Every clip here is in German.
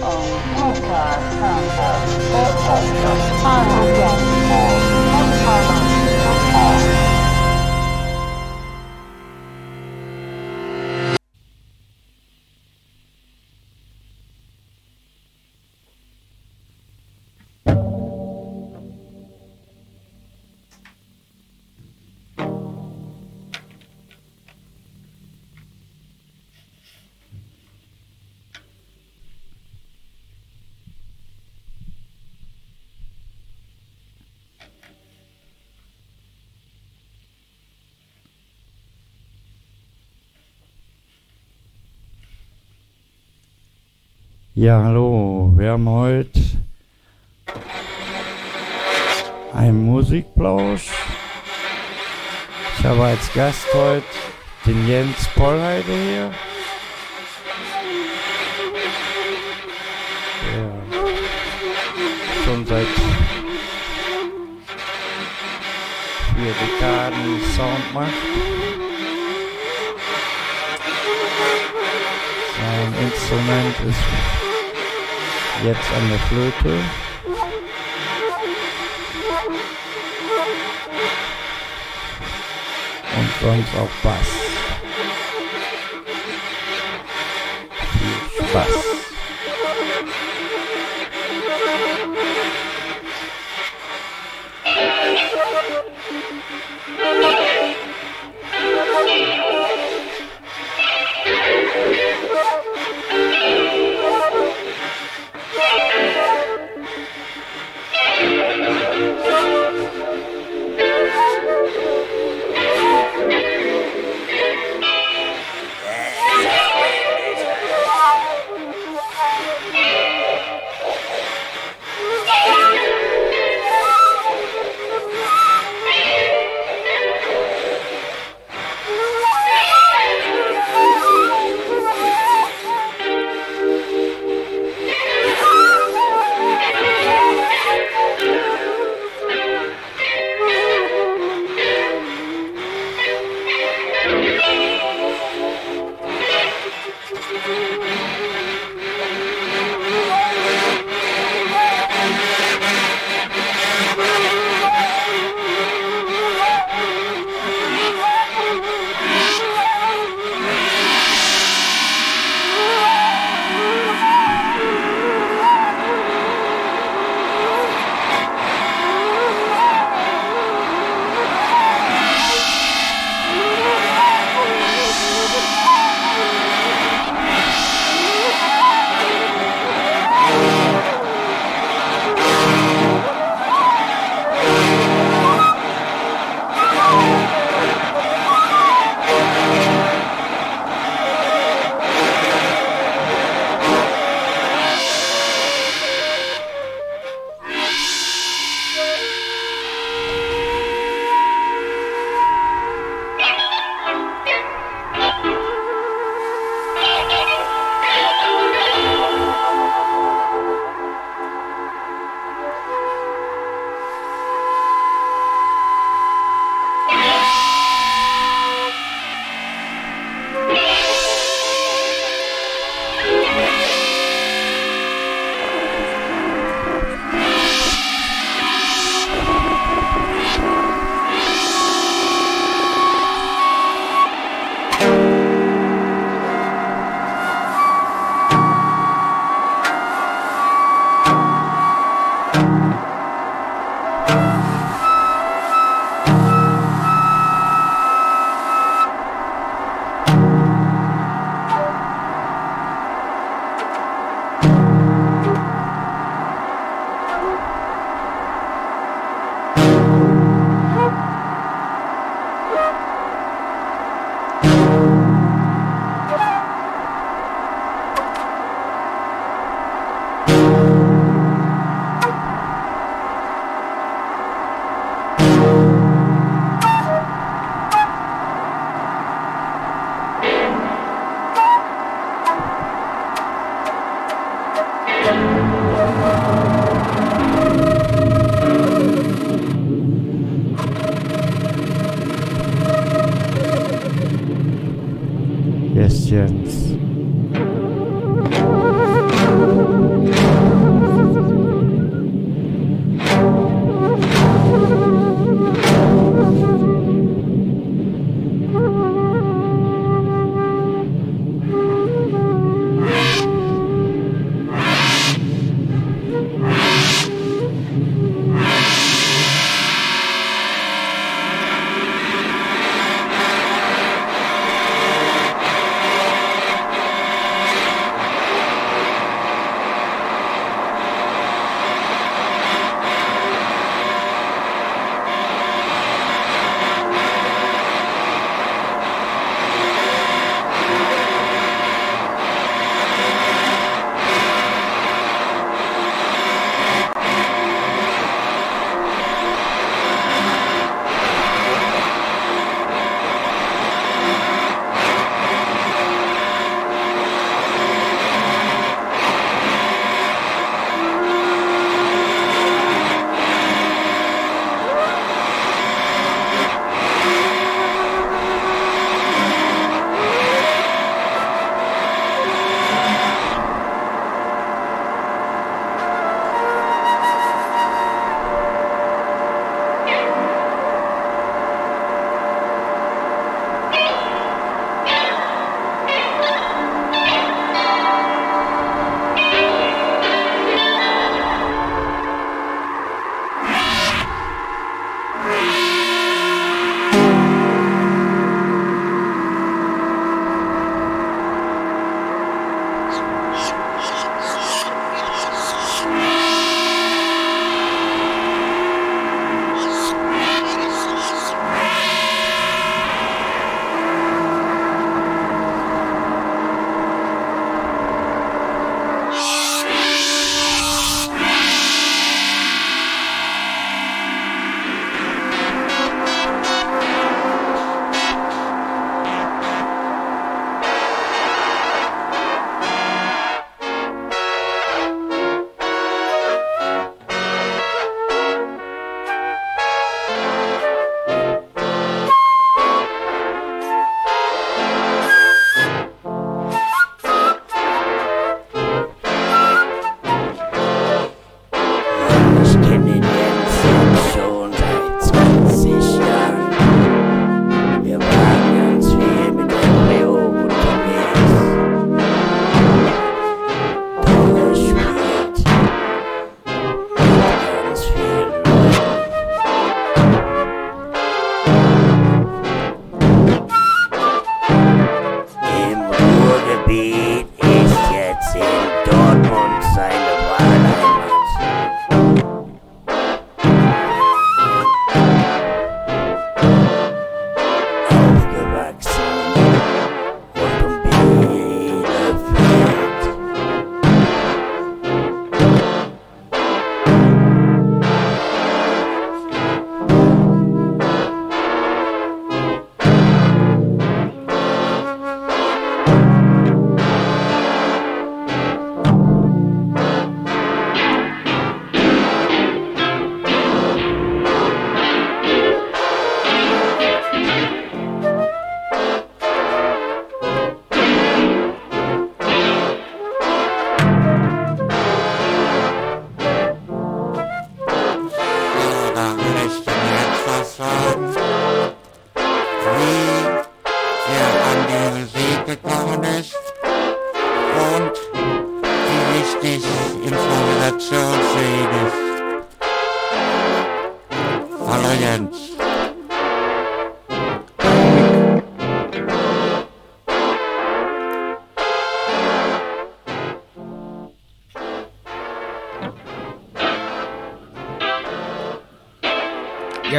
嗯，木 oh, God. Oh, Ja, hallo. Wir haben heute einen Musikplausch. Ich habe als Gast heute den Jens Pollheide hier. Der schon seit vier Dekaden Sound macht. Sein Instrument ist Jetzt an der Flöte. Und sonst auch Bass.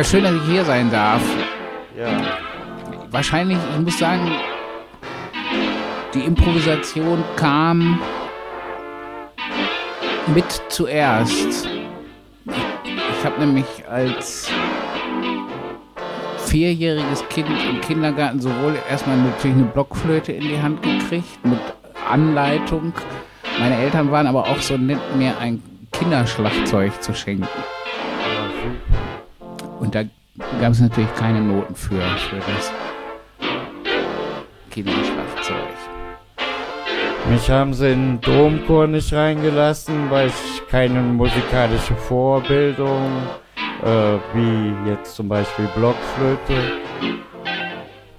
Schön, dass ich hier sein darf. Ja. Wahrscheinlich, ich muss sagen, die Improvisation kam mit zuerst. Ich, ich habe nämlich als vierjähriges Kind im Kindergarten sowohl erstmal natürlich eine Blockflöte in die Hand gekriegt mit Anleitung. Meine Eltern waren aber auch so nett, mir ein Kinderschlagzeug zu schenken. Und da gab es natürlich keine Noten für, für das Kinderschlagzeug. Mich haben sie in den Domchor nicht reingelassen, weil ich keine musikalische Vorbildung, äh, wie jetzt zum Beispiel Blockflöte,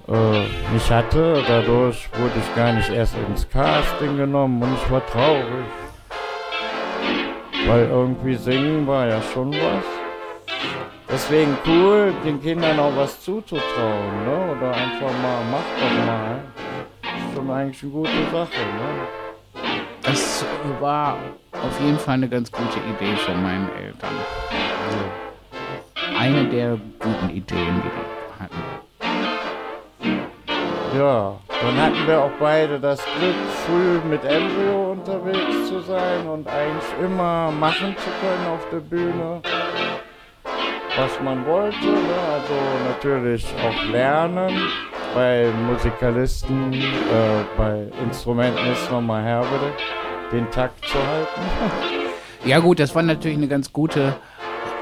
äh, nicht hatte. Dadurch wurde ich gar nicht erst ins Casting genommen und ich war traurig. Weil irgendwie singen war ja schon was. Deswegen cool, den Kindern auch was zuzutrauen, ne? Oder einfach mal, mach doch mal. Ist schon eigentlich eine gute Sache, ne? Das war auf jeden Fall eine ganz gute Idee von meinen Eltern. Eine der guten Ideen, die die hatten. Ja, dann hatten wir auch beide das Glück, früh mit Embryo unterwegs zu sein und eigentlich immer machen zu können auf der Bühne, was man wollte. Ne? Also natürlich auch lernen. Bei Musikalisten, äh, bei Instrumenten ist nochmal herbe, den Takt zu halten. Ja gut, das war natürlich eine ganz gute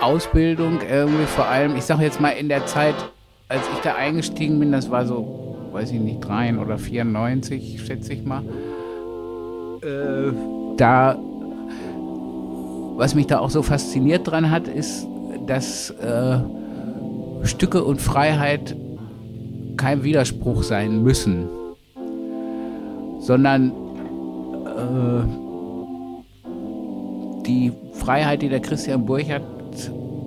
Ausbildung. Irgendwie vor allem, ich sage jetzt mal in der Zeit, als ich da eingestiegen bin, das war so, weiß ich nicht, 3 oder 94, schätze ich mal. Äh, da, was mich da auch so fasziniert dran hat, ist, dass äh, Stücke und Freiheit kein Widerspruch sein müssen, sondern äh, die Freiheit, die der Christian Burchardt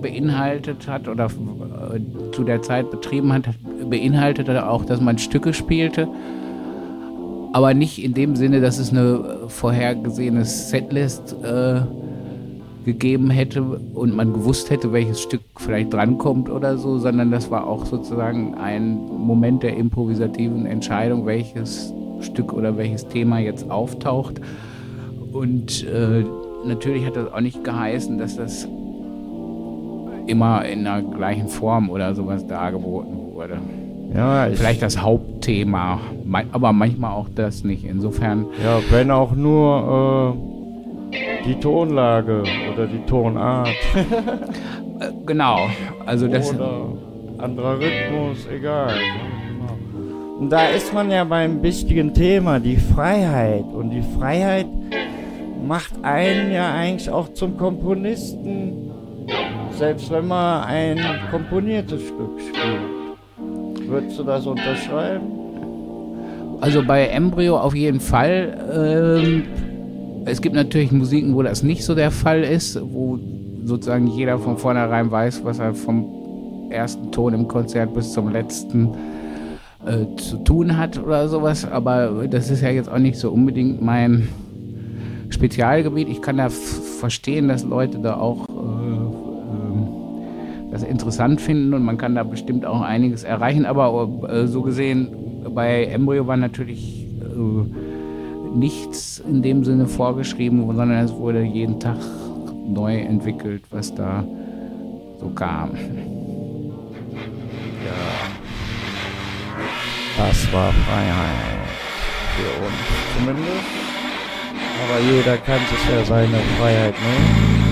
beinhaltet hat oder äh, zu der Zeit betrieben hat, beinhaltete auch, dass man Stücke spielte, aber nicht in dem Sinne, dass es eine vorhergesehene Setlist äh, gegeben hätte und man gewusst hätte, welches Stück vielleicht drankommt oder so, sondern das war auch sozusagen ein Moment der improvisativen Entscheidung, welches Stück oder welches Thema jetzt auftaucht. Und äh, natürlich hat das auch nicht geheißen, dass das immer in der gleichen Form oder sowas dargeboten wurde. Ja, ich, Vielleicht das Hauptthema, ma- aber manchmal auch das nicht. Insofern, ja, wenn auch nur äh, die Tonlage oder die Tonart äh, genau. Also das, oder anderer Rhythmus, egal. Und da ist man ja beim wichtigen Thema, die Freiheit. Und die Freiheit macht einen ja eigentlich auch zum Komponisten, selbst wenn man ein komponiertes Stück spielt. Würdest du das unterschreiben? Also bei Embryo auf jeden Fall. Ähm, es gibt natürlich Musiken, wo das nicht so der Fall ist, wo sozusagen jeder von vornherein weiß, was er vom ersten Ton im Konzert bis zum letzten äh, zu tun hat oder sowas, aber das ist ja jetzt auch nicht so unbedingt mein Spezialgebiet. Ich kann da verstehen, dass Leute da auch äh, ähm, das interessant finden und man kann da bestimmt auch einiges erreichen, aber äh, so gesehen bei Embryo war natürlich äh, nichts in dem Sinne vorgeschrieben, sondern es wurde jeden Tag neu entwickelt, was da so kam. Das war Freiheit. Für uns zumindest. Aber jeder kann sich ja seine Freiheit nehmen.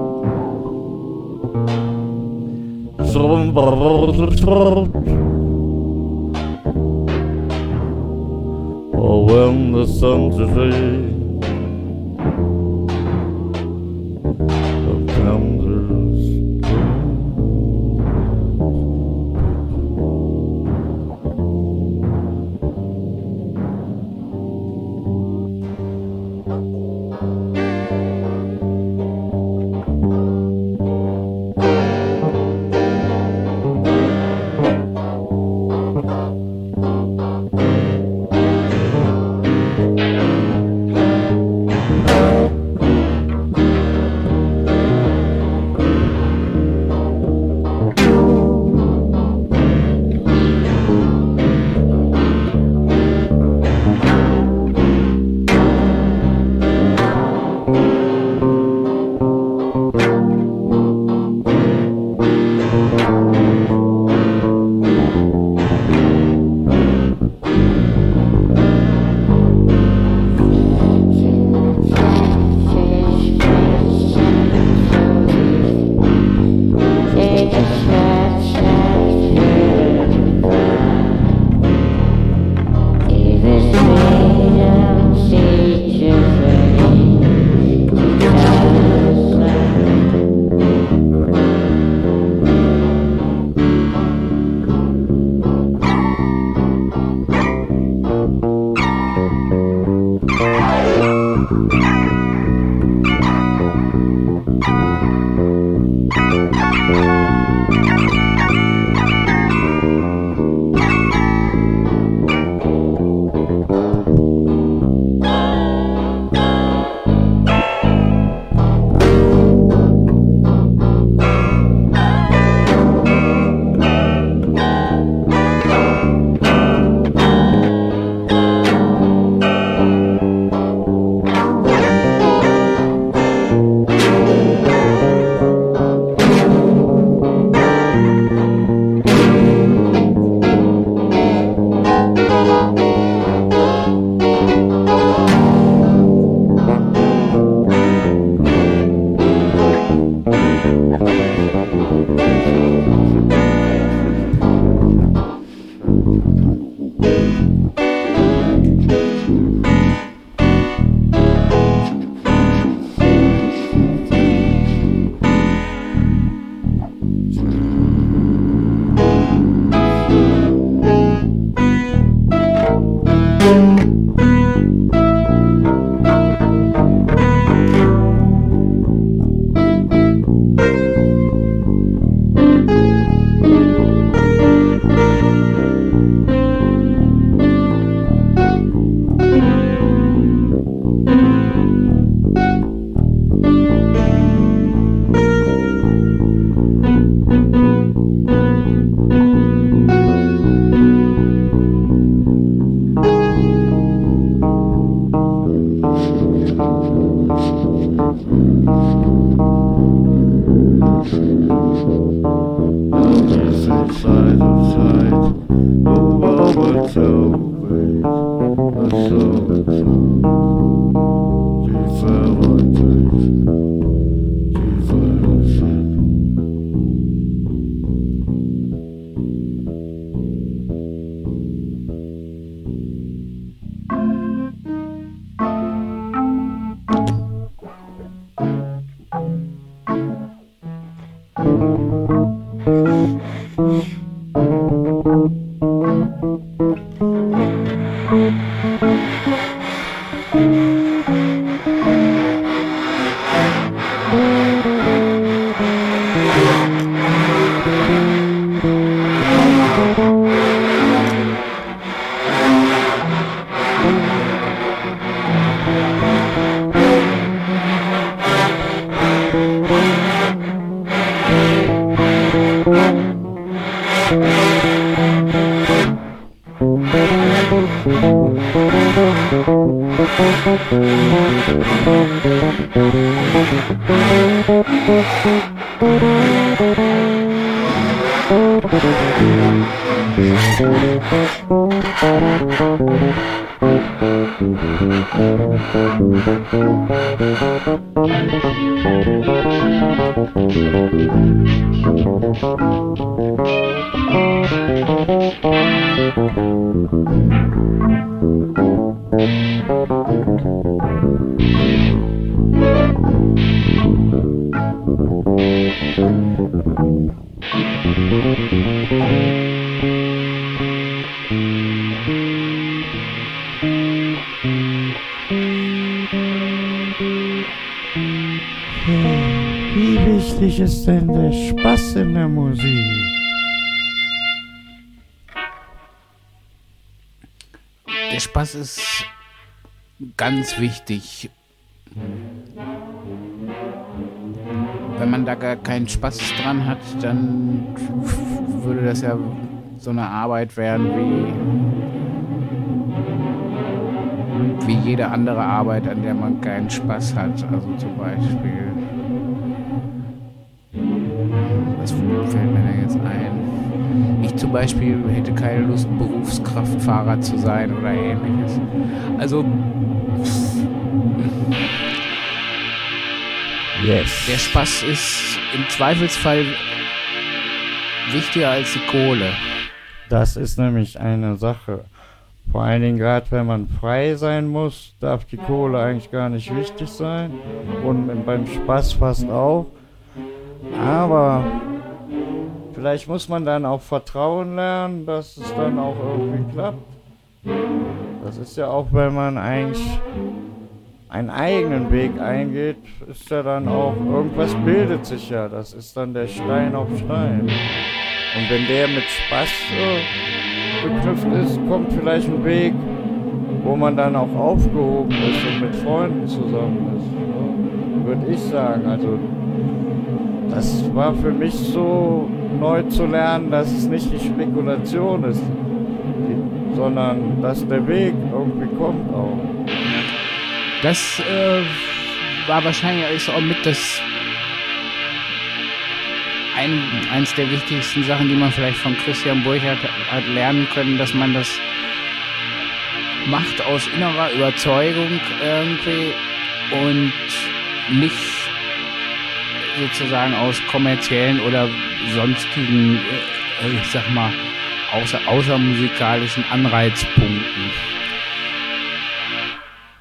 Oh, when the sun's afraid ist denn der Spaß in der Musik? Der Spaß ist ganz wichtig. Wenn man da gar keinen Spaß dran hat, dann würde das ja so eine Arbeit werden wie, wie jede andere Arbeit, an der man keinen Spaß hat. Also zum Beispiel. Fällt mir denn jetzt ein? Ich zum Beispiel hätte keine Lust, Berufskraftfahrer zu sein oder ähnliches. Also. Yes. Der Spaß ist im Zweifelsfall wichtiger als die Kohle. Das ist nämlich eine Sache. Vor allen Dingen gerade, wenn man frei sein muss, darf die Kohle eigentlich gar nicht wichtig sein. Und beim Spaß fast auch. Aber vielleicht muss man dann auch Vertrauen lernen, dass es dann auch irgendwie klappt. Das ist ja auch, wenn man eigentlich einen eigenen Weg eingeht, ist ja dann auch, irgendwas bildet sich ja. Das ist dann der Stein auf Stein. Und wenn der mit Spaß beknüpft ist, kommt vielleicht ein Weg, wo man dann auch aufgehoben ist und mit Freunden zusammen ist. Würde ich sagen. Also das war für mich so neu zu lernen, dass es nicht die Spekulation ist, die, sondern dass der Weg irgendwie kommt auch. Das äh, war wahrscheinlich auch mit das ein, eins der wichtigsten Sachen, die man vielleicht von Christian Burchardt hat lernen können, dass man das macht aus innerer Überzeugung irgendwie und nicht sozusagen aus kommerziellen oder sonstigen, äh, ich sag mal, außer, außermusikalischen Anreizpunkten.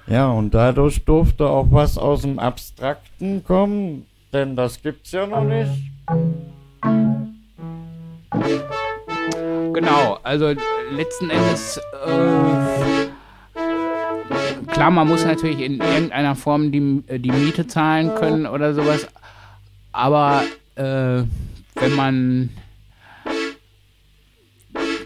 Ja, und dadurch durfte auch was aus dem Abstrakten kommen, denn das gibt's ja noch nicht. Genau, also letzten Endes, äh, klar, man muss natürlich in irgendeiner Form die, die Miete zahlen können oder sowas, aber äh, wenn man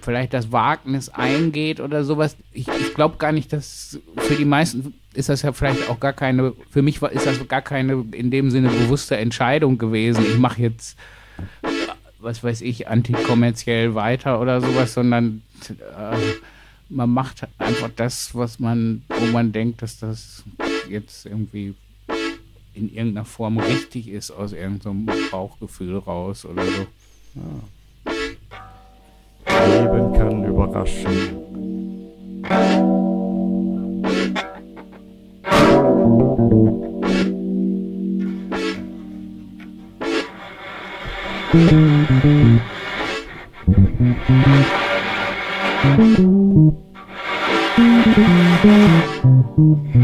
vielleicht das Wagnis eingeht oder sowas, ich, ich glaube gar nicht, dass für die meisten ist das ja vielleicht auch gar keine, für mich ist das gar keine in dem Sinne bewusste Entscheidung gewesen. Ich mache jetzt, was weiß ich, antikommerziell weiter oder sowas, sondern äh, man macht einfach das, was man, wo man denkt, dass das jetzt irgendwie in irgendeiner Form richtig ist, aus irgendeinem Bauchgefühl raus oder so. Ja. Leben kann überraschen. Thank you.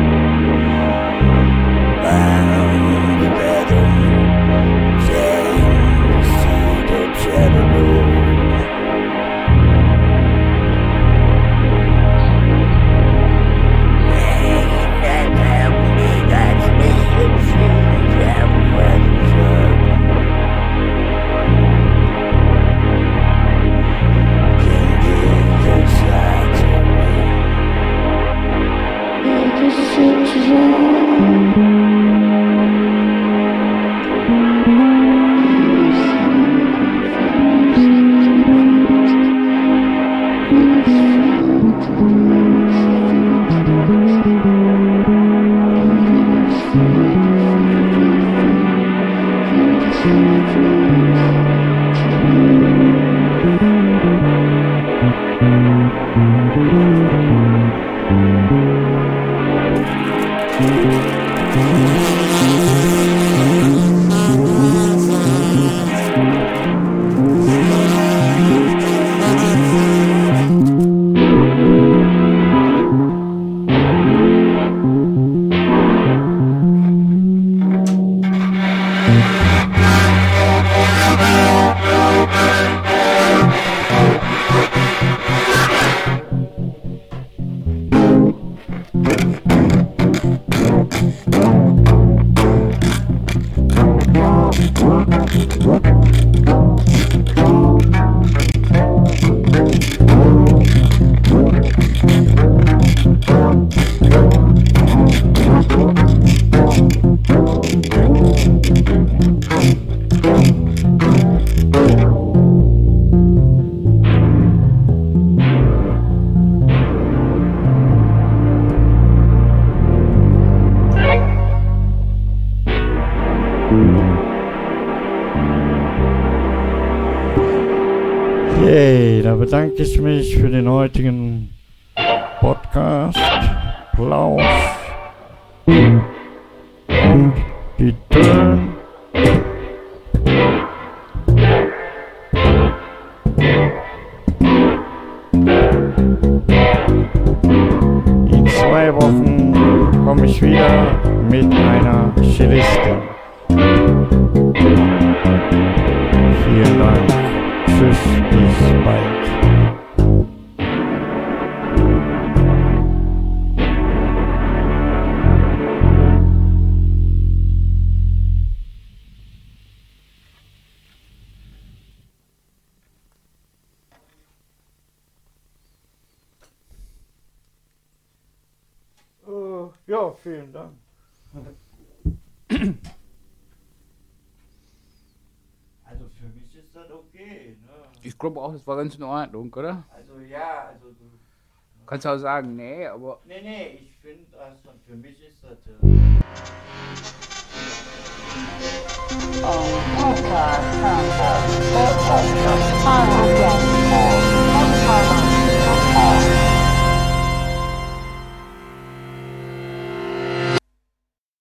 für den heutigen glaube auch, das war ganz in Ordnung, oder? Also ja, also du. Kannst du auch sagen, nee, aber. Nee, nee, ich finde, also für mich ist das. Oh, oh, oh,